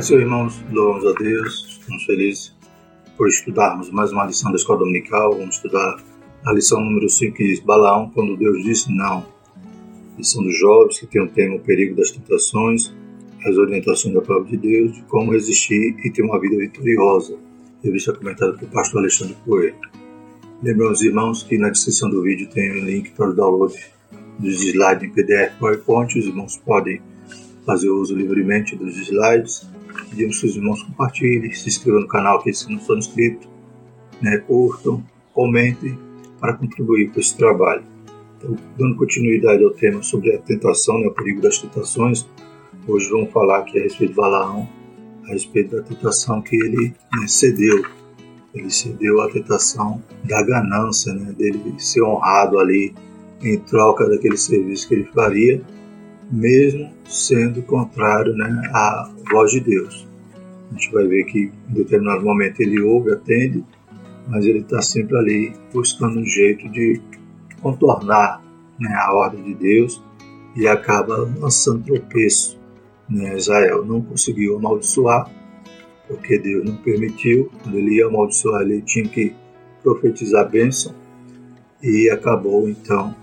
Assim, irmãos, louvamos a Deus, estamos felizes por estudarmos mais uma lição da escola dominical. Vamos estudar a lição número 5 que diz Balaão, quando Deus disse não. Lição dos jovens que tem o tema O perigo das tentações, as orientações da palavra de Deus, de como resistir e ter uma vida vitoriosa. Revista comentada pelo pastor Alexandre Coelho. Lembramos, irmãos, que na descrição do vídeo tem um link para o download dos slides em PDF PowerPoint. Os irmãos podem fazer uso livremente dos slides Pedimos que os irmãos compartilhem, se inscrevam no canal aqui se não são inscritos, né, curtam, comentem para contribuir com esse trabalho. Então, dando continuidade ao tema sobre a tentação, né, o perigo das tentações, hoje vamos falar aqui a respeito de Balaão, a respeito da tentação que ele né, cedeu. Ele cedeu à tentação da ganância, né, dele ser honrado ali em troca daquele serviço que ele faria mesmo sendo contrário né, à voz de Deus. A gente vai ver que em determinado momento ele ouve, atende, mas ele está sempre ali buscando um jeito de contornar né, a ordem de Deus e acaba lançando tropeço. Né? Israel não conseguiu amaldiçoar, porque Deus não permitiu. Quando ele ia amaldiçoar, ele tinha que profetizar a bênção e acabou então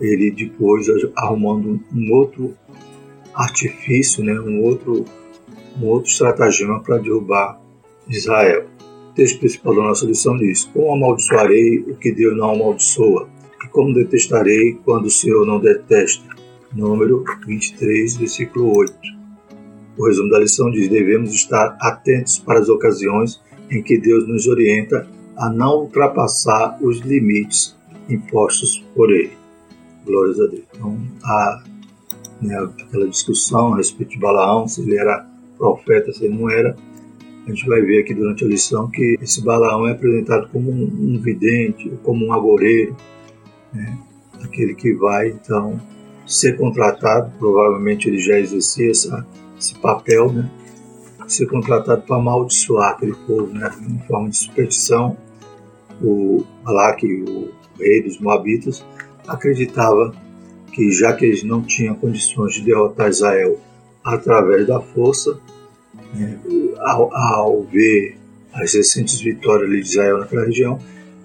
ele depois arrumando um outro artifício, né, um outro um outro estratagema para derrubar Israel. O texto principal da nossa lição diz: Como amaldiçoarei o que Deus não amaldiçoa? E como detestarei quando o Senhor não detesta? Número 23, versículo 8. O resumo da lição diz: Devemos estar atentos para as ocasiões em que Deus nos orienta a não ultrapassar os limites impostos por Ele. Glórias a Deus. Então, há né, aquela discussão a respeito de Balaão, se ele era profeta, se ele não era. A gente vai ver aqui durante a lição que esse Balaão é apresentado como um, vidente, como um agoreiro, né, aquele que vai então ser contratado, provavelmente ele já exercia essa, esse papel, né, ser contratado para amaldiçoar aquele povo, né, em forma de superstição. O Balaque, o rei dos Moabitas, acreditava que já que eles não tinham condições de derrotar Israel através da força, né, ao, ao, ver as recentes vitórias de Israel naquela região,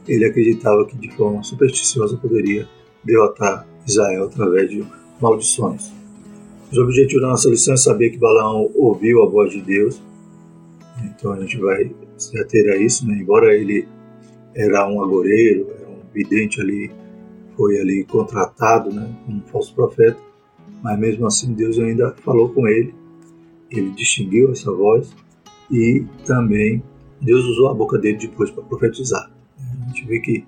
ele acreditava que de forma supersticiosa poderia derrotar Israel através de maldições. Os objetivos da nossa lição é saber que Balaão ouviu a voz de Deus, então a gente vai se ater a isso, né? embora ele era um agoreiro, era um vidente ali foi ali contratado né, como falso profeta, mas mesmo assim Deus ainda falou com ele, ele distinguiu essa voz e também Deus usou a boca dele depois para profetizar. A gente vê que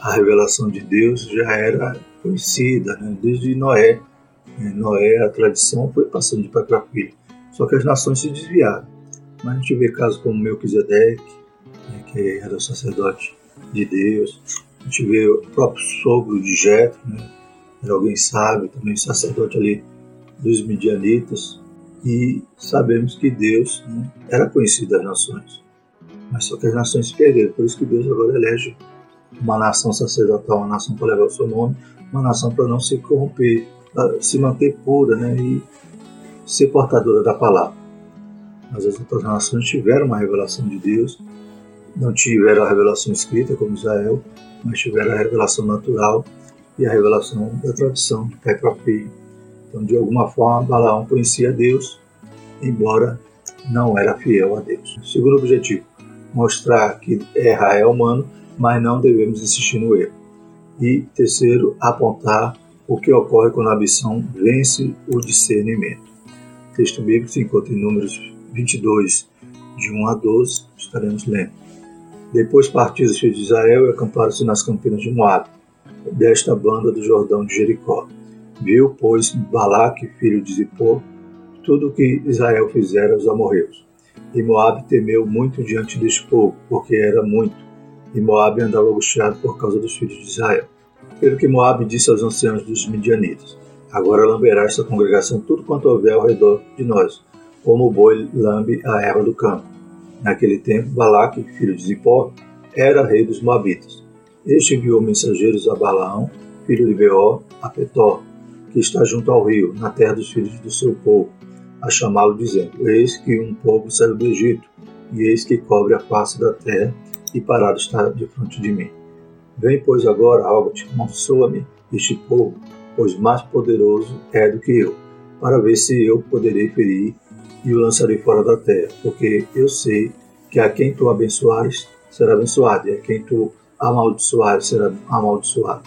a revelação de Deus já era conhecida né, desde Noé. Noé, a tradição foi passando de pai para filho, só que as nações se desviaram. Mas a gente vê casos como Melquisedeque, né, que era o sacerdote de Deus, a gente vê o próprio sogro de Jetro, né? Era alguém sábio, também sacerdote ali dos midianitas. E sabemos que Deus né, era conhecido das nações. Mas só que as nações se perderam. Por isso que Deus agora elege uma nação sacerdotal, uma nação para levar o seu nome, uma nação para não se corromper, para se manter pura né, e ser portadora da palavra. Mas as outras nações tiveram uma revelação de Deus, não tiveram a revelação escrita como Israel, mas tiveram a revelação natural e a revelação da tradição filho. Então, de alguma forma, Balaão conhecia Deus, embora não era fiel a Deus. Segundo objetivo, mostrar que errar é humano, mas não devemos insistir no erro. E terceiro, apontar o que ocorre quando a ambição vence o discernimento. O texto bíblico se encontra em Números 22, de 1 a 12, estaremos lendo. Depois partiram os filhos de Israel e acamparam-se nas campinas de Moab, desta banda do Jordão de Jericó. Viu, pois, Balaque, filho de Zippor, tudo o que Israel fizera aos amorreus. E Moab temeu muito diante deste povo, porque era muito, e Moab andava angustiado por causa dos filhos de Israel. Pelo que Moab disse aos anciãos dos midianitas, Agora lamberá esta congregação tudo quanto houver ao redor de nós, como o boi lambe a erva do campo. Naquele tempo, Balaque, filho de Zippor, era rei dos Moabitas. Este enviou mensageiros a Balaão, filho de Beor, a Petor, que está junto ao rio, na terra dos filhos do seu povo, a chamá-lo, dizendo: Eis que um povo saiu do Egito, e eis que cobre a face da terra, e parado está de frente de mim. Vem, pois, agora, algo-te, amaldiçoa-me este povo, pois mais poderoso é do que eu, para ver se eu poderei ferir e o lançarei fora da terra, porque eu sei que a quem tu abençoares será abençoado, e a quem tu amaldiçoares será amaldiçoado.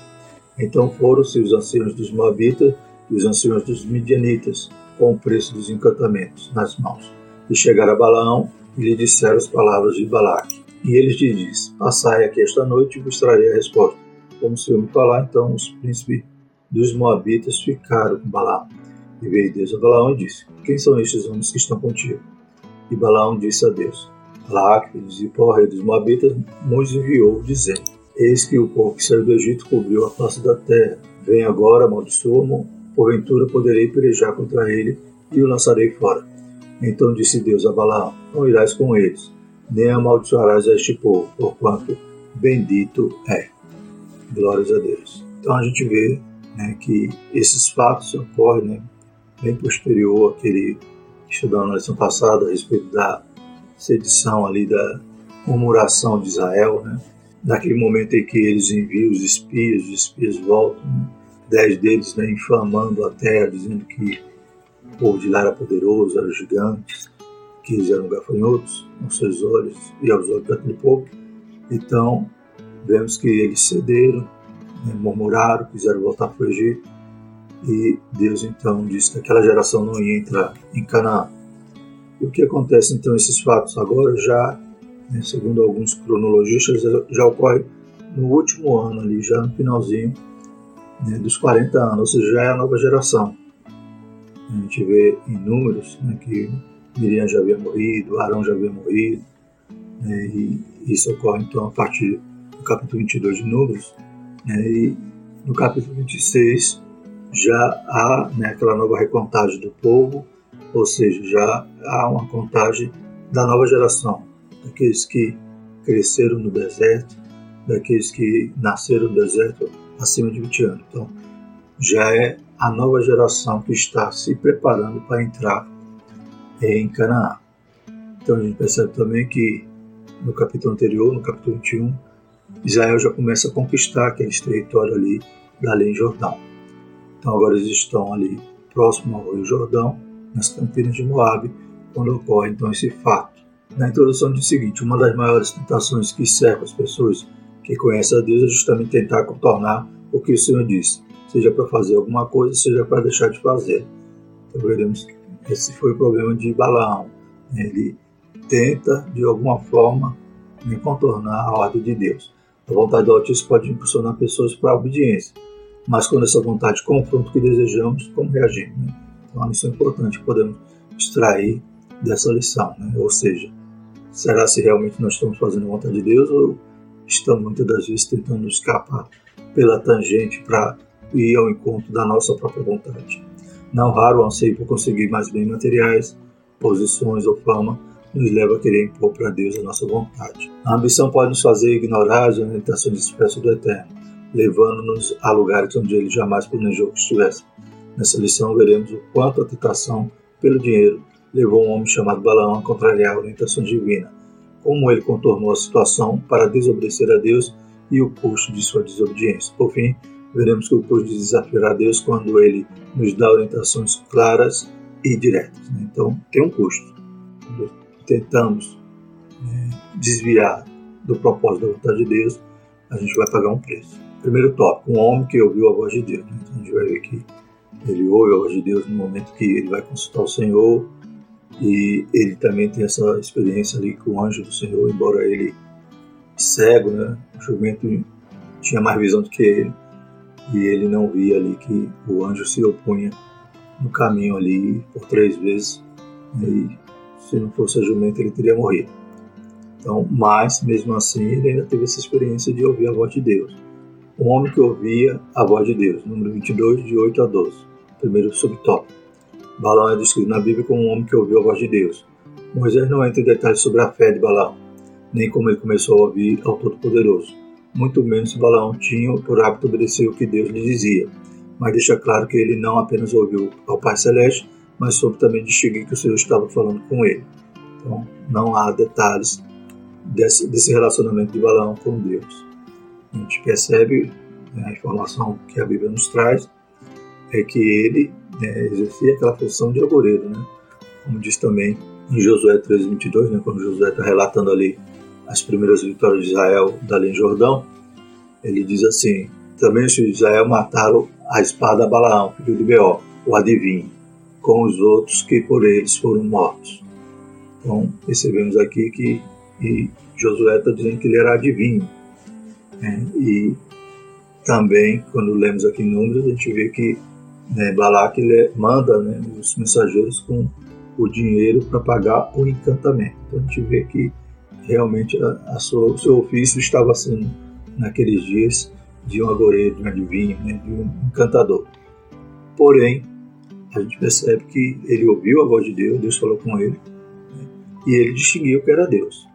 Então foram-se os anciãos dos Moabitas e os anciãos dos Midianitas, com o preço dos encantamentos nas mãos. E chegaram a Balaão e lhe disseram as palavras de Balaque. E ele lhe disse: Passai aqui esta noite e vos trarei a resposta. Como o Senhor me falar, então os príncipes dos Moabitas ficaram com Balaão. E veio Deus a Balaão e disse: Quem são estes homens que estão contigo? E Balaão disse a Deus: Balaque, filho de Zippor, rei dos Moabitas, nos enviou, dizendo: Eis que o povo que saiu do Egito cobriu a face da terra. Vem agora, amaldiçoa-mo, porventura poderei pelejar contra ele e o lançarei fora. Então disse Deus a Balaão: Não irás com eles, nem amaldiçoarás este povo, porquanto bendito é. Glórias a Deus. Então a gente vê né, que esses fatos ocorrem né, bem posterior àquele que estudamos na lição passada a respeito da sedição ali da murmuração de Israel, né? naquele momento em que eles enviam os espias, os espias voltam, né? dez deles né, inflamando a terra, dizendo que o povo de lá era poderoso, eram gigantes, que eles eram gafanhotos aos seus olhos e aos olhos daquele povo. Então, vemos que eles cederam, né, murmuraram, quiseram voltar para o Egito, e Deus então disse que aquela geração não ia entrar em Canaã. E o que acontece então esses fatos agora já, né, segundo alguns cronologistas, já, ocorre no último ano ali, já no finalzinho né, dos 40 anos, ou seja, já é a nova geração. A gente vê em números né, que Miriam já havia morrido, Arão já havia morrido, né, e isso ocorre então a partir do capítulo 22 de Números, né, e no capítulo 26 já há né, aquela nova recontagem do povo, ou seja, já há uma contagem da nova geração, daqueles que cresceram no deserto, daqueles que nasceram no deserto acima de 20 anos. Então, já é a nova geração que está se preparando para entrar em Canaã. Então, a gente percebe também que no capítulo anterior, no capítulo 21, Israel já começa a conquistar aqueles territórios ali da além Jordão. Então, agora eles estão ali próximo ao Rio Jordão, nas campinas de Moabe, quando ocorre então esse fato. Na introdução diz o seguinte: uma das maiores tentações que cercam as pessoas que conhece a Deus é justamente tentar contornar o que o Senhor disse, seja para fazer alguma coisa, seja para deixar de fazer. Então veremos que esse foi o problema de Balaão. Ele tenta, de alguma forma, contornar a ordem de Deus. A vontade do Altíssimo pode impulsionar pessoas para a obediência, mas quando essa vontade confronta o que desejamos, como reagir? Né? Então, uma lição importante que podemos extrair dessa lição, né? ou seja, será se realmente nós estamos fazendo a vontade de Deus ou estamos muitas das vezes tentando escapar pela tangente para ir ao encontro da nossa própria vontade. Não raro o anseio por conseguir mais bens materiais, posições ou fama nos leva a querer impor para Deus a nossa vontade. A ambição pode nos fazer ignorar as orientações expressas do Eterno, levando-nos a lugares onde ele jamais planejou que estivesse. Nessa lição veremos o quanto a tentação pelo dinheiro levou um homem chamado Balaão a contrariar a orientação divina como ele contornou a situação para desobedecer a Deus e o custo de sua desobediência. Por fim, veremos que o custo de desafiar a Deus quando ele nos dá orientações claras e diretas. Né? Então, tem um custo. Quando tentamos né, desviar do propósito da vontade de Deus, a gente vai pagar um preço. Primeiro tópico, um homem que ouviu a voz de Deus. Então, a gente vai ver que ele ouve a voz de Deus no momento que ele vai consultar o Senhor, e ele também tem essa experiência ali com o anjo do Senhor, embora ele cego, né? O jumento tinha mais visão do que ele e ele não via ali que o anjo se opunha no caminho ali por três vezes e se não fosse a jumenta ele teria morrido. Então, mas mesmo assim ele ainda teve essa experiência de ouvir a voz de Deus. Um homem que ouvia a voz de Deus, número 22, de 8 a 12, primeiro subtópico. Balaão é descrito na Bíblia como um homem que ouviu a voz de Deus. Moisés não entra em detalhes sobre a fé de Balaão, nem como ele começou a ouvir ao Todo-Poderoso. Muito menos se Balaão tinha por hábito obedecer o que Deus lhe dizia, mas deixa claro que ele não apenas ouviu ao Pai Celeste, mas soube também distinguir que o Senhor estava falando com ele. Então, não há detalhes desse, desse relacionamento de Balaão com Deus. A gente percebe né, a informação que a Bíblia nos traz é que ele né, exercia aquela função de agoreiro, né? como diz também em Josué 3:22, né, quando Josué está relatando ali as primeiras vitórias de Israel dali em Jordão, ele diz assim: também os filhos de Israel mataram a espada Balaão, filho de Beó, o adivinho, com os outros que por eles foram mortos. Então, percebemos aqui que Josué está dizendo que ele era adivinho. Né? E também, quando lemos aqui Números, a gente vê que né, Balaque ele manda né, os mensageiros com o dinheiro para pagar o encantamento. Então a gente vê que realmente a, a sua, o seu ofício estava sendo, naqueles dias, de um agoreiro, de um adivinho, né, de um encantador. Porém, a gente percebe que ele ouviu a voz de Deus, Deus falou com ele, né, e ele distinguiu que era Deus.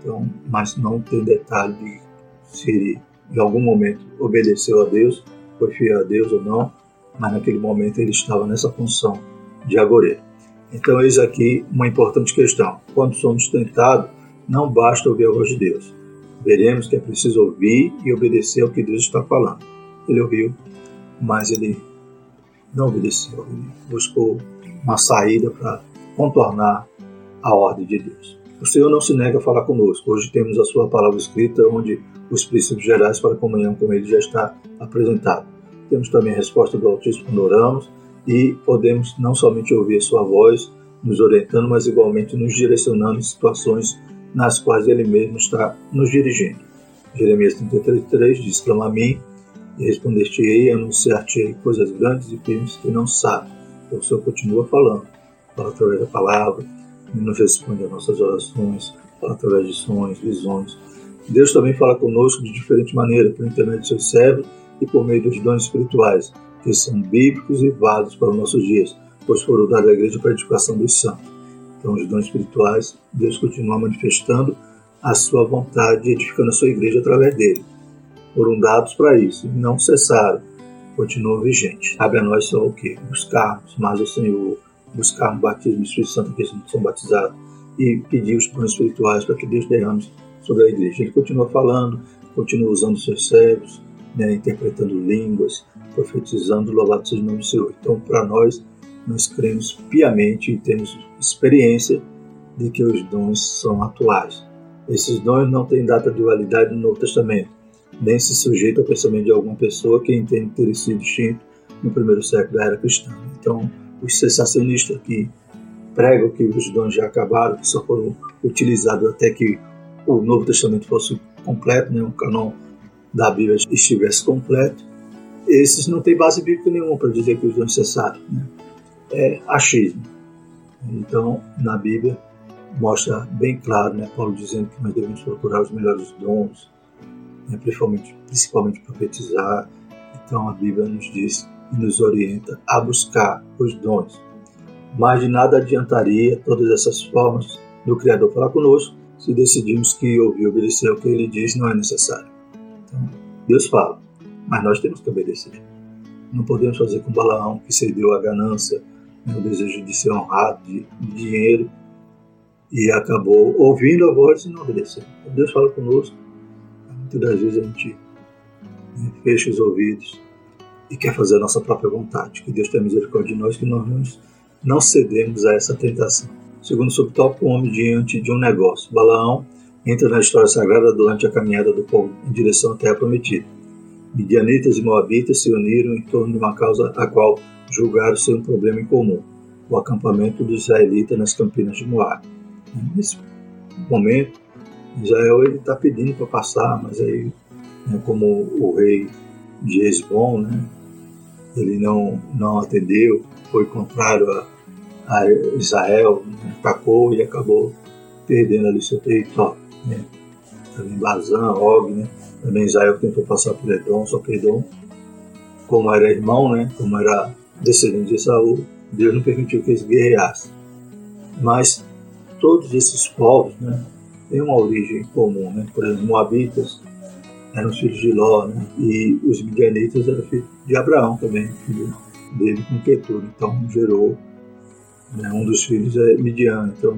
Então, mas não tem detalhe de se em algum momento, obedeceu a Deus, foi fiel a Deus ou não, mas naquele momento ele estava nessa função de agoreiro. Então, eis aqui uma importante questão. Quando somos tentados, não basta ouvir a voz de Deus. Veremos que é preciso ouvir e obedecer ao que Deus está falando. Ele ouviu, mas ele não obedeceu. Ele buscou uma saída para contornar a ordem de Deus. O Senhor não se nega a falar conosco. Hoje temos a sua palavra escrita, onde os princípios gerais para a comunhão com Ele já está apresentado. Temos também a resposta do Altíssimo quando oramos e podemos não somente ouvir sua voz nos orientando, mas igualmente nos direcionando em situações nas quais ele mesmo está nos dirigindo. Jeremias 33,3 diz: Clama a mim e responder-te-ei, anunciar-te-ei coisas grandes e firmes que não sabe. Então o Senhor continua falando, fala através da palavra, nos responde às nossas orações, através de sonhos, visões. Deus também fala conosco de diferente maneira, por intermédio de seus servos e por meio dos dons espirituais, que são bíblicos e válidos para os nossos dias, pois foram dados à igreja para a edificação dos santos. Então, os dons espirituais, Deus continua manifestando a sua vontade, edificando a sua igreja através dele. Foram dados para isso, não cessaram, continuam vigentes. Cabe a nós só o quê? Buscarmos mais o Senhor, buscarmos o batismo do Espírito Santo, que são batizados, e pedir os dons espirituais para que Deus derrame sobre a igreja. Ele continua falando, continua usando seus servos, né, interpretando línguas, profetizando, louvado seja o nome do Senhor. Então, para nós, nós cremos piamente e temos experiência de que os dons são atuais. Esses dons não têm data de validade no Novo Testamento, nem se sujeitam ao pensamento de alguma pessoa que entende ter sido distinto no primeiro século da era cristã. Então, os sensacionistas que pregam que os dons já acabaram, que só foram utilizados até que o Novo Testamento fosse completo, né, o canon da Bíblia estivesse completo, esses não têm base bíblica nenhuma para dizer que os dons cessaram. Né? É achismo. Então, na Bíblia, mostra bem claro, né, Paulo dizendo que nós devemos procurar os melhores dons, né, principalmente, principalmente profetizar. Então, a Bíblia nos diz nos orienta a buscar os dons. Mas de nada adiantaria todas essas formas do Criador falar conosco se decidimos que ouvir e obedecer ao que ele diz não é necessário. Então, Deus fala, mas nós temos que obedecer. Não podemos fazer com Balaão, que cedeu à ganância, né, o desejo de ser honrado, de, de dinheiro, e acabou ouvindo a voz e não obedecendo. Deus fala conosco, muitas das vezes a gente né, fecha os ouvidos e quer fazer a nossa própria vontade. Que Deus tenha misericórdia de nós, que nós não, cedemos a essa tentação. Segundo subtópico, o homem diante de um negócio. Balaão entra na história sagrada durante a caminhada do povo em direção à terra prometida. Midianitas e Moabitas se uniram em torno de uma causa a qual julgaram ser um problema em comum, o acampamento dos israelitas nas campinas de Moab. Nesse momento, Israel está pedindo para passar, mas aí, né, como o rei de Esbom, né, ele não, não atendeu, foi contrário a, a Israel, né, atacou e acabou perdendo ali seu território. Né. Também Bazan, Og, né, também Israel tentou passar por Edom, só que Edom, como era irmão, né, como era descendente de Saul, Deus não permitiu que eles guerreassem. Mas todos esses povos né, têm uma origem comum. Né? Por exemplo, Moabitas eram os filhos de Ló, né? e os midianitas eram filhos de Abraão também, filho dele com Ketura. Então gerou Né? Um dos filhos é Midian, então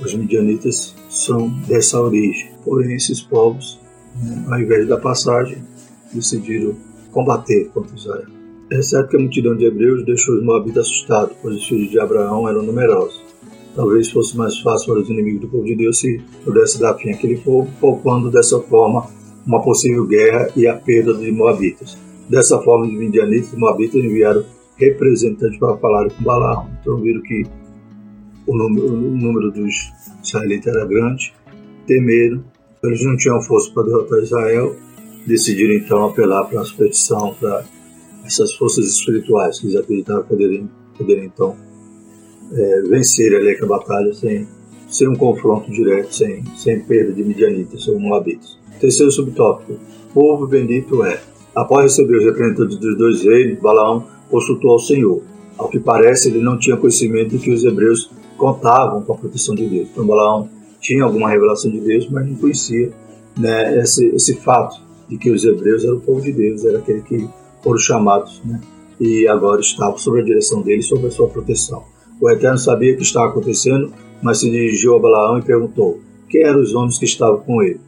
os midianitas são dessa origem. Porém, esses povos, né, ao invés da passagem, decidiram combater contra Israel. É certo que a multidão de hebreus deixou os moabitas assustados, pois os filhos de Abraão eram numerosos. Talvez fosse mais fácil para os inimigos do povo de Deus se pudesse dar fim àquele povo, poupando dessa forma uma possível guerra e a perda dos moabitas. Dessa forma, os midianitas e moabitas enviaram representantes para falar com Balaão. Então viram que o número, o número dos israelitas era grande, temeram, eles não tinham força para derrotar Israel, decidiram então apelar para a superstição, para essas forças espirituais que eles acreditavam poderem, poderem então é, vencer ali a batalha sem, sem um confronto direto, sem, sem perda de midianitas ou moabitas. Terceiro subtópico, povo bendito é. Após receber os representantes dos dois reinos, Balaão consultou ao Senhor. Ao que parece, ele não tinha conhecimento de que os hebreus contavam com a proteção de Deus. Então, Balaão tinha alguma revelação de Deus, mas não conhecia né, esse, esse fato de que os hebreus eram o povo de Deus, era aquele que foram chamados né, e agora estavam sob a direção dele, sob a sua proteção. O Eterno sabia o que estava acontecendo, mas se dirigiu a Balaão e perguntou: quem eram os homens que estavam com ele?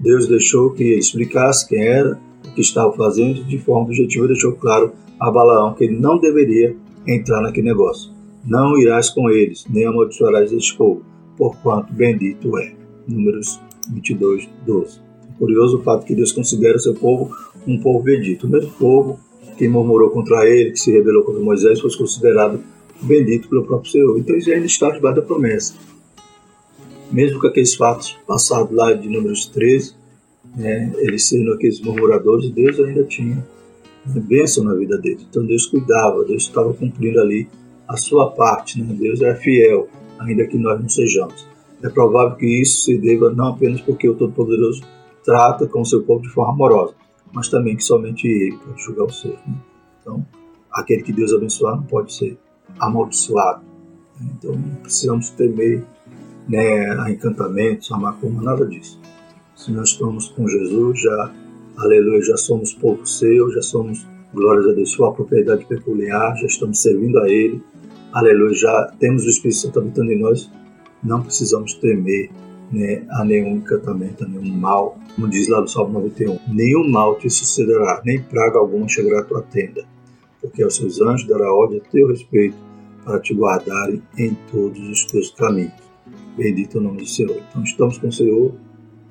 Deus deixou que ele explicasse quem era, o que estava fazendo, de forma objetiva deixou claro a Balaão que ele não deveria entrar naquele negócio. Não irás com eles, nem amaldiçoarás este povo, porquanto bendito é. Números 22, 12. É curioso o fato que Deus considera seu povo um povo bendito. O mesmo povo que murmurou contra ele, que se rebelou contra Moisés, foi considerado bendito pelo próprio Senhor. Então eles ainda está debaixo da promessa. Mesmo com aqueles fatos passados lá de Números 13, né, eles sendo aqueles murmuradores, Deus ainda tinha bênção na vida deles. Então Deus cuidava, Deus estava cumprindo ali a sua parte, né? Deus é fiel, ainda que nós não sejamos. É provável que isso se deva não apenas porque o Todo-Poderoso trata com o seu povo de forma amorosa, mas também que somente Ele pode julgar o ser. Né? Então, aquele que Deus abençoar não pode ser amaldiçoado. Né? Então, precisamos temer né, a encantamentos, a macumba, nada disso. Se nós estamos com Jesus, já aleluia, já somos povo seu, já somos, glórias a Deus, sua propriedade peculiar, já estamos servindo a Ele, aleluia, já temos o Espírito Santo habitando em nós, não precisamos temer né, a nenhum encantamento, a nenhum mal, como diz lá no Salmo 91, nenhum mal te sucederá, nem praga alguma chegará à tua tenda, porque aos seus anjos dará ordem a teu respeito para te guardarem em todos os teus caminhos. Bendito o nome do Senhor. Então estamos com o Senhor,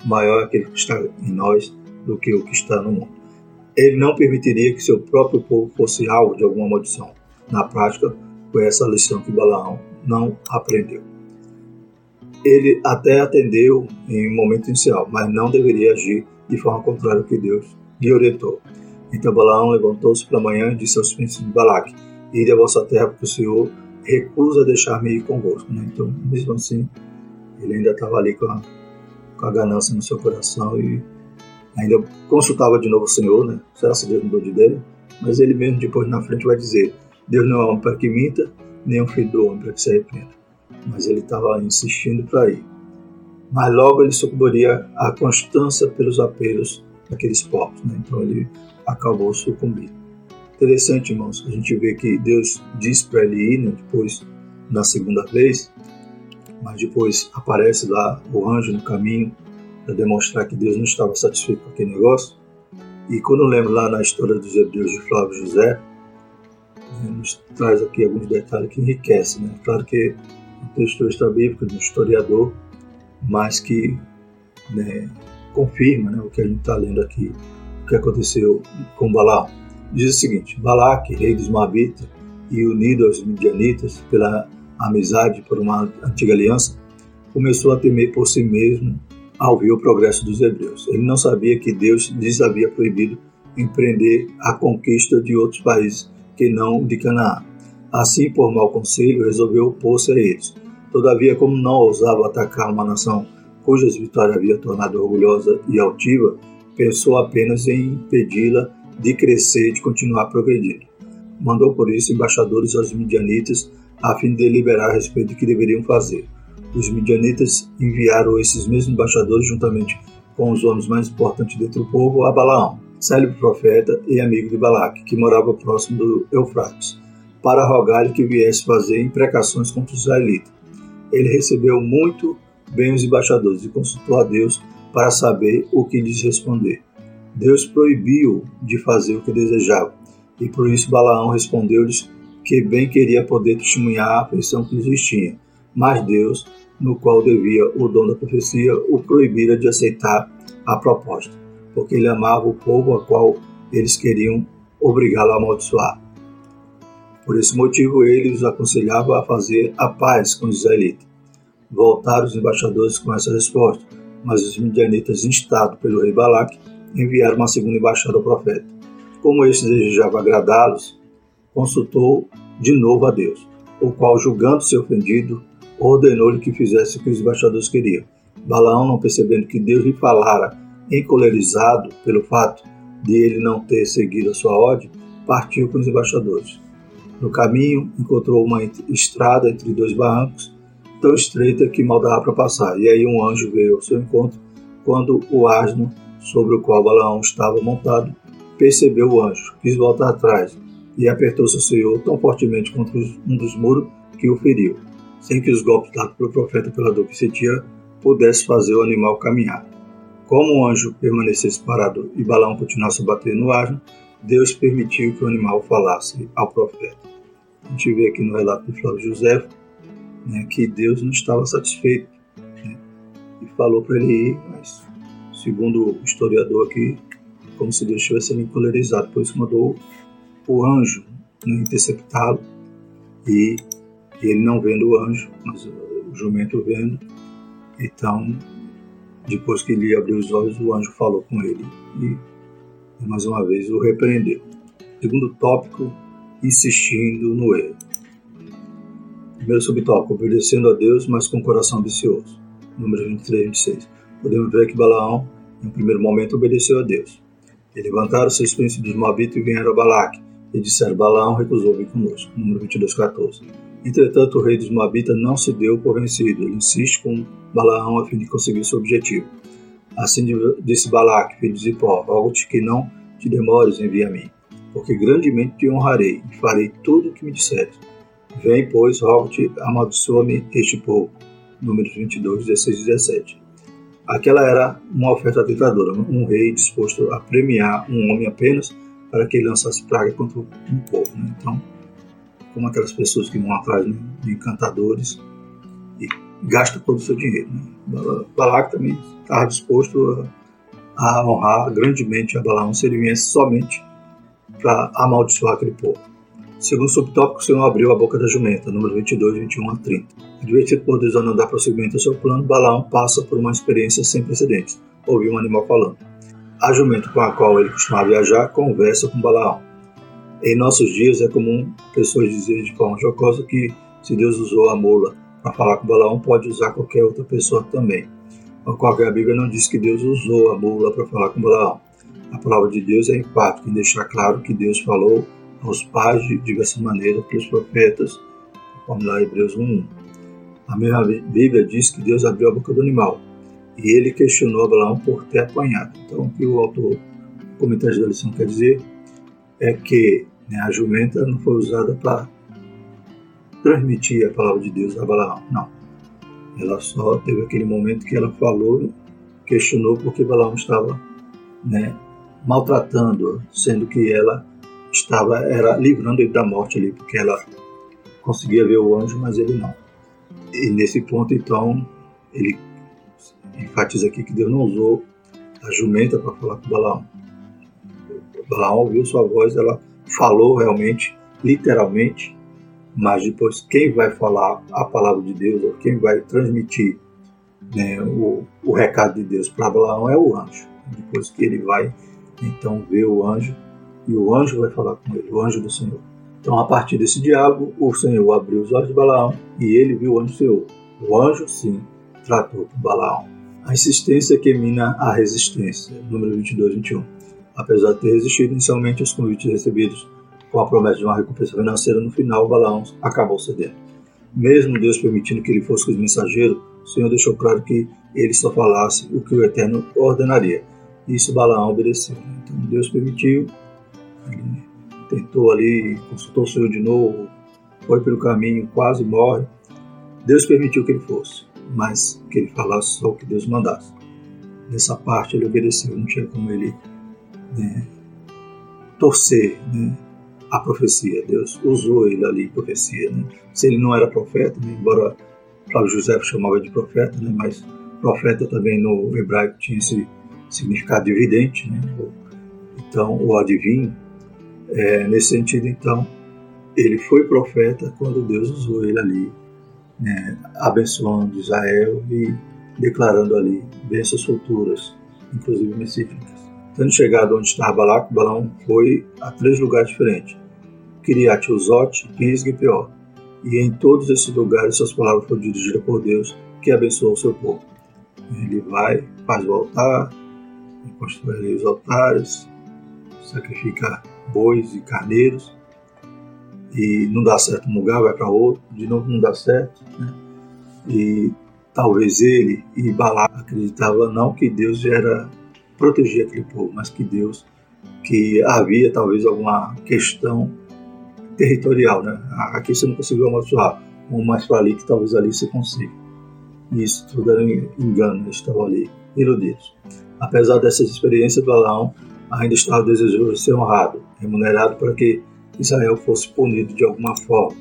maior é aquele que está em nós, do que o que está no mundo. Ele não permitiria que seu próprio povo fosse alvo de alguma maldição. Na prática, foi essa lição que Balaão não aprendeu. Ele até atendeu em um momento inicial, mas não deveria agir de forma contrária ao que Deus lhe orientou. Então Balaão levantou-se pela manhã e disse aos príncipes de Balaque: Ide a vossa terra, porque o Senhor recusa deixar-me ir convosco. Né? Então, mesmo assim, ele ainda estava ali com a, com a ganância no seu coração e ainda consultava de novo o Senhor, né? Será que Deus mudou de ideia? Mas ele mesmo depois na frente vai dizer: Deus não é homem para que minta, nem um filho do homem para que se arrependa. Mas ele estava insistindo para ir. Mas logo ele sucumbiria à constância pelos apelos daqueles povos, né? Então ele acabou sucumbindo. Interessante, irmãos, a gente vê que Deus diz para ele ir, né? Depois, na segunda vez, mas depois aparece lá o anjo no caminho para demonstrar que Deus não estava satisfeito com aquele negócio. E quando eu lembro lá na história dos hebreus de Flávio José, né, nos traz aqui alguns detalhes que enriquecem. Né? Claro que um texto extra bíblico de um historiador, mas que né, confirma né, o que a gente está lendo aqui, o que aconteceu com Balaão. Diz o seguinte: Balaque, rei dos Moabitas, e unido aos midianitas pela amizade por uma antiga aliança, começou a temer por si mesmo ao ver o progresso dos hebreus. Ele não sabia que Deus lhes havia proibido empreender a conquista de outros países que não de Canaã. Assim, por mau conselho, resolveu opor-se a eles. Todavia, como não ousava atacar uma nação cujas vitórias havia tornado orgulhosa e altiva, pensou apenas em impedi-la de crescer e de continuar progredindo. Mandou por isso embaixadores aos midianitas a fim de deliberar a respeito do que deveriam fazer os midianitas enviaram esses mesmos embaixadores, juntamente com os homens mais importantes dentro do povo, a Balaão, célebre profeta e amigo de Balaque, que morava próximo do Eufrates. para rogar-lhe que viesse fazer imprecações contra os israelitas. Ele recebeu muito bem os embaixadores e consultou a Deus para saber o que lhes responder. Deus proibiu de fazer o que desejava, e por isso Balaão respondeu-lhes que bem queria poder testemunhar a afeição que tinha, mas Deus, no qual devia o dom da profecia, o proibira de aceitar a proposta, porque ele amava o povo a qual eles queriam obrigá-lo a amaldiçoar. Por esse motivo, ele os aconselhava a fazer a paz com os israelitas. Voltaram os embaixadores com essa resposta, mas os midianitas, instados pelo rei Balaque, enviaram uma segunda embaixada ao profeta. Como este desejava agradá-los, consultou de novo a Deus, o qual, julgando-se ofendido, ordenou-lhe que fizesse o que os embaixadores queriam. Balaão, não percebendo que Deus lhe falara, encolerizado pelo fato de ele não ter seguido a sua ordem, partiu com os embaixadores. No caminho, encontrou uma estrada entre dois barrancos, tão estreita que mal dava para passar. E aí um anjo veio ao seu encontro, quando o asno sobre o qual Balaão estava montado percebeu o anjo, quis voltar atrás e apertou seu senhor tão fortemente contra um dos muros que o feriu, sem que os golpes dados pelo profeta pela dor que sentia pudesse fazer o animal caminhar. Como o anjo permanecesse parado e Balaão continuasse a bater no asno, Deus permitiu que o animal falasse ao profeta. A gente vê aqui no relato de Flávio José né, que Deus não estava satisfeito né, e falou para ele ir, mas segundo o historiador aqui, como se Deus estivesse sendo encolerizado, por isso mandou o anjo interceptá-lo e ele não vendo o anjo, mas o jumento vendo, então depois que ele abriu os olhos, o anjo falou com ele e mais uma vez o repreendeu. Segundo tópico, insistindo no erro. Primeiro subtópico, obedecendo a Deus, mas com coração ambicioso. Número 23 e 26. Podemos ver que Balaão, em um primeiro momento, obedeceu a Deus. E levantaram seus príncipes dos Moabitas e vieram a Balaque, e disseram, Balaão recusou vir conosco. Número 22, 14. Entretanto, o rei dos Moabitas não se deu por vencido. Ele insiste com Balaão a fim de conseguir seu objetivo. Assim disse Balaque, filho de Zipó, rogo-te que não te demores em vir a mim porque grandemente te honrarei e farei tudo o que me disseres. Vem, pois, rogo-te, amaldiçoa-me este povo. Números 22, 16 e 17. Aquela era uma oferta tentadora, um rei disposto a premiar um homem apenas para que ele lançasse praga contra um povo. Né? Então, como aquelas pessoas que vão atrás de encantadores e gastam todo o seu dinheiro. Né? Balac também estava disposto a, a honrar grandemente a Balaão se ele viesse somente para amaldiçoar aquele povo. Segundo o subtópico, o Senhor abriu a boca da jumenta, número 22, 21 a 30. Advertido por Deus a não dar prosseguimento ao seu plano, Balaão passa por uma experiência sem precedentes. Ouviu um animal falando. A jumenta com a qual ele costumava viajar conversa com Balaão. Em nossos dias é comum pessoas dizerem de forma jocosa que se Deus usou a mula para falar com Balaão, pode usar qualquer outra pessoa também. Ao que a Bíblia não diz que Deus usou a mula para falar com Balaão. A palavra de Deus é empática em deixar claro que Deus falou aos pais de diversa maneira pelos profetas, como lá Hebreus 1. A mesma Bíblia diz que Deus abriu a boca do animal e ele questionou Abraão por ter apanhado. Então, o que o autor, o comentário da lição quer dizer é que né, a jumenta não foi usada para transmitir a palavra de Deus a Balaão, não. Ela só teve aquele momento que ela falou, questionou porque Balaão estava né, maltratando, sendo que ela estava era livrando ele da morte ali, porque ela conseguia ver o anjo, mas ele não. E nesse ponto, então, ele enfatiza aqui que Deus não usou a jumenta para falar com Balaão. Balaão ouviu sua voz, ela falou realmente, literalmente, mas depois quem vai falar a palavra de Deus, ou quem vai transmitir né, o, o recado de Deus para Balaão é o anjo. Depois que ele vai então vê o anjo e o anjo vai falar com ele, o anjo do Senhor. Então, a partir desse diálogo, o Senhor abriu os olhos de Balaão e ele viu o anjo do Senhor. O anjo, sim, tratou com Balaão. A insistência que mina a resistência, número 22 21. Apesar de ter resistido inicialmente aos convites recebidos com a promessa de uma recompensa financeira, no final Balaão acabou cedendo. Mesmo Deus permitindo que ele fosse com os mensageiros, o Senhor deixou claro que ele só falasse o que o Eterno ordenaria isso Balaão obedeceu. Então Deus permitiu, ele tentou ali, consultou o Senhor de novo, foi pelo caminho, quase morre. Deus permitiu que ele fosse, mas que ele falasse só o que Deus mandasse. Nessa parte ele obedeceu, não tinha como ele né, torcer né, a profecia. Deus usou ele ali profecia. Né? Se ele não era profeta, né, embora Flávio José chamava de profeta, né, mas profeta também no hebraico tinha esse significado de vidente, né? então o adivinho. É, nesse sentido, então, ele foi profeta quando Deus usou ele ali, né, abençoando Israel e declarando ali bênçãos futuras, inclusive messíficas. Tendo chegado onde estava Balac, Balão foi a três lugares diferentes: Kiriat Uzote, Pisga e Peor. E em todos esses lugares suas palavras foram dirigidas por Deus, que abençoou o seu povo. Ele vai, faz o altar, ali os altares, sacrifica bois e carneiros, e não dá certo um lugar, vai para outro, de novo não dá certo. Né? E talvez ele e Balac acreditavam não que Deus era proteger aquele povo, mas que Deus, que havia talvez alguma questão territorial, né? Aqui você não conseguiu amaldiçoar, mais para ali que talvez ali você consiga. E isso tudo era engano, eles estavam ali iludidos. Apesar dessas experiências, Balaão ainda estava desejoso de ser honrado, remunerado para que Israel fosse punido de alguma forma.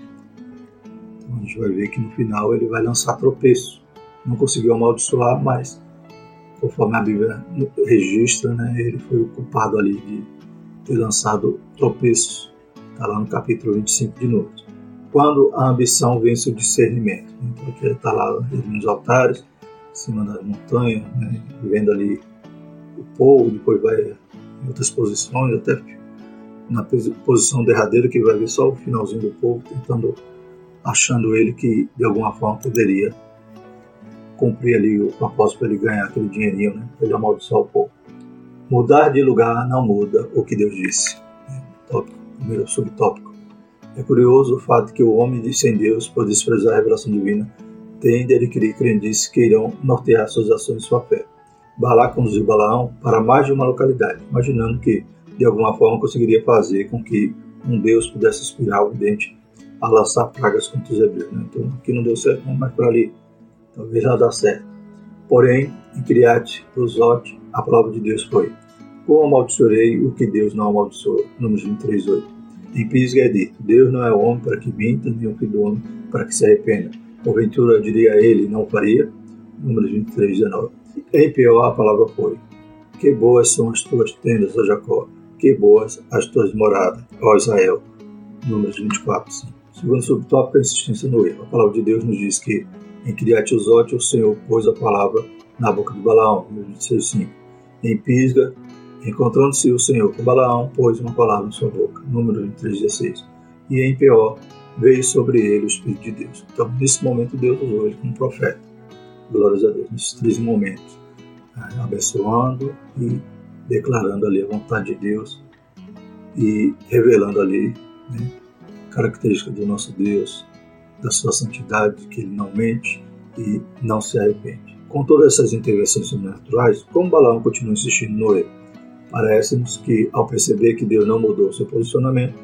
Então a gente vai ver que no final ele vai lançar tropeço. Não conseguiu amaldiçoar, mas conforme a Bíblia registra, né, ele foi o culpado ali de ter lançado tropeços. Está lá no capítulo 25 de Números. Quando a ambição vence o discernimento. Então aqui está lá ele nos altares, em cima da montanha, né, vendo ali o povo, depois vai em outras posições, até na posição derradeira que vai ver só o finalzinho do povo, tentando, achando ele que de alguma forma poderia cumprir ali o propósito para ele ganhar aquele dinheirinho, né? Ele amaldiçoar o povo. Mudar de lugar não muda o que Deus disse. Né? Tópico, primeiro subtópico. É curioso o fato que o homem sem Deus, por desprezar a revelação divina, tende a adquirir crendices que irão nortear suas ações e sua fé. Balá conduziu Balaão para mais de uma localidade, imaginando que, de alguma forma, conseguiria fazer com que um Deus pudesse inspirar o vidente a lançar pragas contra os hebreus. Né? Então, aqui não deu certo, mais para ali. Talvez não dá certo. Porém, em Criate, Uzote, a palavra de Deus foi: Como amaldiçoarei o que Deus não amaldiçoou? Números 23, 8. Em Pisga é dito: Deus não é homem para que minta, nem o filho do homem para que se arrependa. Porventura, diria ele, não faria? Números 23, 19. Em pior a palavra foi: Que boas são as tuas tendas, ó Jacó, que boas as tuas moradas, ó Israel. Números 24, 5. Segundo subtópico, a insistência no erro. A palavra de Deus nos diz que em Criate Uzote o Senhor pôs a palavra na boca de Balaão, número 26, 5. Em Pisga, encontrando-se o Senhor com Balaão, pôs uma palavra em sua boca, número 23, 16. E em Peor, veio sobre ele o Espírito de Deus. Então, nesse momento, Deus usou ele como profeta glórias a Deus, nesses três momentos, abençoando e declarando ali a vontade de Deus e revelando ali né, características do nosso Deus, da sua santidade, que ele não mente e não se arrepende. Com todas essas intervenções sobrenaturais, como Balaão continua insistindo no erro? Parece-nos que, ao perceber que Deus não mudou seu posicionamento,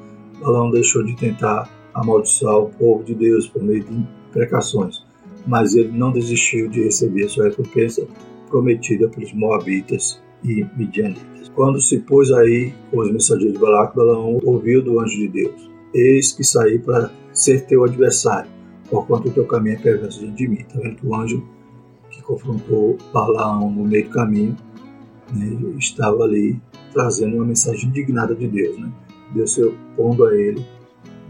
Balaão deixou de tentar amaldiçoar o povo de Deus por meio de imprecações, mas ele não desistiu de receber sua recompensa prometida pelos Moabitas e Midianitas. Quando se pôs aí os mensageiros de Balac, Balaão ouviu do anjo de Deus: Eis que saí para ser teu adversário, porquanto o teu caminho é perverso diante de mim. Está vendo que o anjo que confrontou Balaão no meio do caminho né, estava ali trazendo uma mensagem indignada de Deus. Né? Deus se opondo a ele,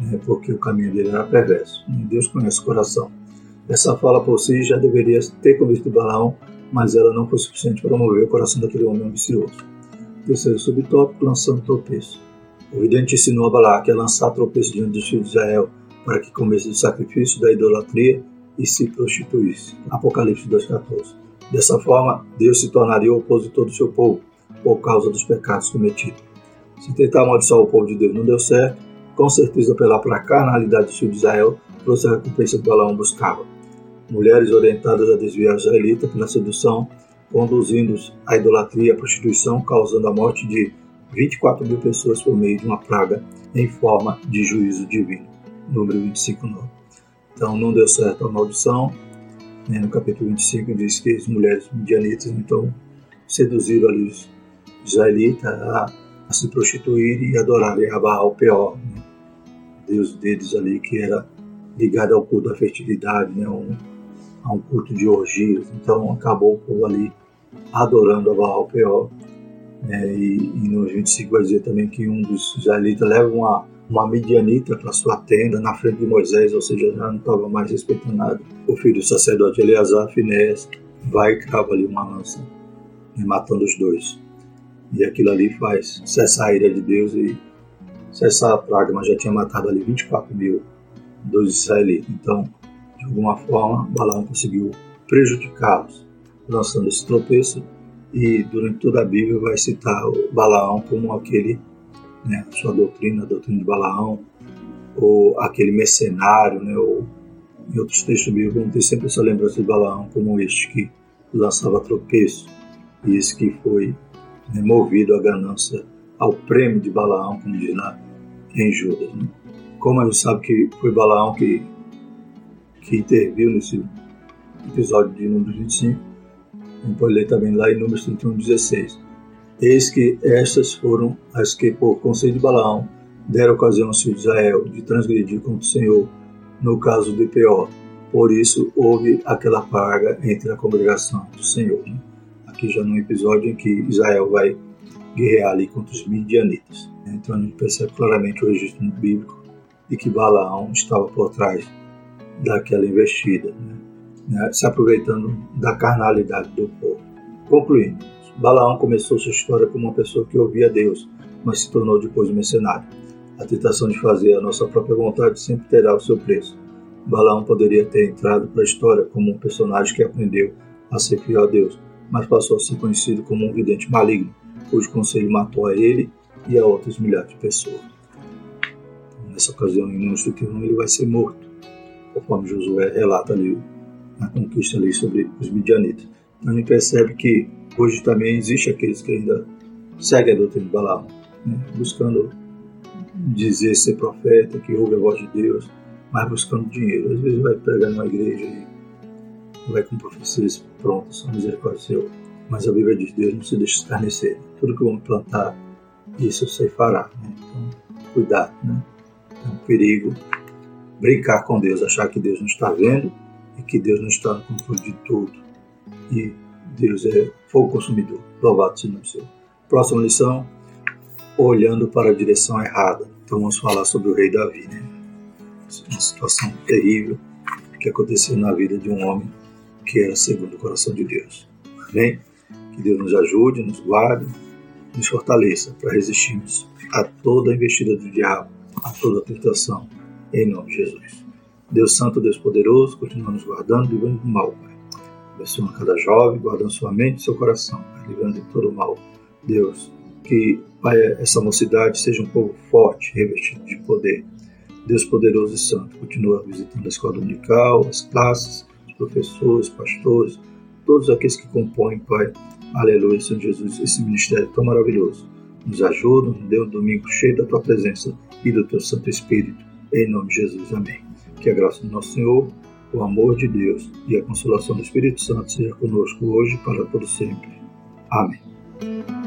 né, porque o caminho dele era perverso. Deus conhece o coração. Essa fala por si já deveria ter convencido Balaão, mas ela não foi suficiente para mover o coração daquele homem ambicioso. Terceiro subtópico, lançando tropeço. O vidente ensinou a Balaque a lançar tropeço diante dos filhos de Israel para que comesse o sacrifício da idolatria e se prostituísse. Apocalipse 2,14. Dessa forma, Deus se tornaria o opositor do seu povo por causa dos pecados cometidos. Se tentar amaldiçoar o povo de Deus não deu certo, com certeza apelar para a carnalidade dos filhos de Israel trouxe a recompensa que Balaão buscava mulheres orientadas a desviar a israelita pela sedução, conduzindo-os à idolatria e à prostituição, causando a morte de 24 mil pessoas por meio de uma praga em forma de juízo divino. Número 25, 9. Então não deu certo a maldição. Né? No capítulo 25 diz que as mulheres midianitas então seduziram ali os israelitas a, a se prostituírem e adorarem a Baal Peor, né? deus deles ali que era ligado ao culto da fertilidade, né? um, a um culto de orgias. Então acabou o povo ali adorando a Baal Peor. Né? E, e no 25 vai dizer também que um dos israelitas leva uma, uma midianita para sua tenda na frente de Moisés, ou seja, já não estava mais respeitando nada. O filho do sacerdote Eleazar, Finés, vai e crava ali uma lança, né? matando os dois. E aquilo ali faz cessar a ira de Deus e cessar a praga, mas já tinha matado ali 24 mil dos israelitas. Então, de alguma forma, Balaão conseguiu prejudicá-los, lançando esse tropeço. E durante toda a Bíblia vai citar Balaão como aquele, né, sua doutrina, a doutrina de Balaão, ou aquele mercenário, né, ou em outros textos bíblicos ter sempre essa lembrança de Balaão como este que lançava tropeço, e esse que foi né, movido à ganância, ao prêmio de Balaão, como diz lá em Judas. Né? Como a gente sabe que foi Balaão que, que interviu nesse episódio de Números 25, a gente pode ler também lá em Números 31, 16. Eis que estas foram as que, por conselho de Balaão, deram ocasião aos filhos de Israel de transgredir contra o Senhor no caso de Peor. Por isso houve aquela praga entre a congregação do Senhor. Né? Aqui já no episódio em que Israel vai guerrear ali contra os midianitas. Então a gente percebe claramente o registro bíblico de que Balaão estava por trás daquela investida, né? Se aproveitando da carnalidade do povo. Concluindo, Balaão começou sua história como uma pessoa que ouvia Deus, mas se tornou depois mercenário. A tentação de fazer a nossa própria vontade sempre terá o seu preço. Balaão poderia ter entrado para a história como um personagem que aprendeu a ser fiel a Deus, mas passou a ser conhecido como um vidente maligno, cujo conselho matou a ele e a outras milhares de pessoas. Nessa ocasião, em Números 31, ele vai ser morto, conforme Josué relata ali na conquista ali sobre os midianitas. Então a gente percebe que hoje também existe aqueles que ainda seguem a doutrina de Balaão, né? buscando dizer ser profeta, que ouve a voz de Deus, mas buscando dinheiro. Às vezes vai pregar numa igreja e vai com profecias prontas, só misericórdia. Mas a Bíblia diz: Deus não se deixa escarnecer. Tudo que homem plantar, isso você fará. Né? Então, cuidado, né? É um perigo brincar com Deus, achar que Deus não está vendo e que Deus não está no controle de tudo. E Deus é fogo consumidor. Louvado seja o Senhor. Próxima lição: olhando para a direção errada. Então vamos falar sobre o rei Davi, né? Uma situação terrível que aconteceu na vida de um homem que era segundo o coração de Deus. Amém? Que Deus nos ajude, nos guarde, nos fortaleça para resistirmos a toda a investida do diabo, a toda a tentação, em nome de Jesus. Deus Santo, Deus Poderoso, continua nos guardando, livrando do mal, Pai. Abençoa cada jovem, guardando sua mente e seu coração, Pai, livrando de todo o mal. Deus, que, Pai, essa mocidade seja um povo forte, revestido de poder. Deus poderoso e santo, continua visitando a escola dominical, as classes, os professores, pastores, todos aqueles que compõem, Pai, aleluia, Senhor Jesus, esse ministério tão maravilhoso. Nos ajuda, nos dê um domingo cheio da Tua presença e do Teu Santo Espírito. Em nome de Jesus, amém. Que a graça do nosso Senhor, o amor de Deus e a consolação do Espírito Santo seja conosco hoje e para todo sempre. Amém.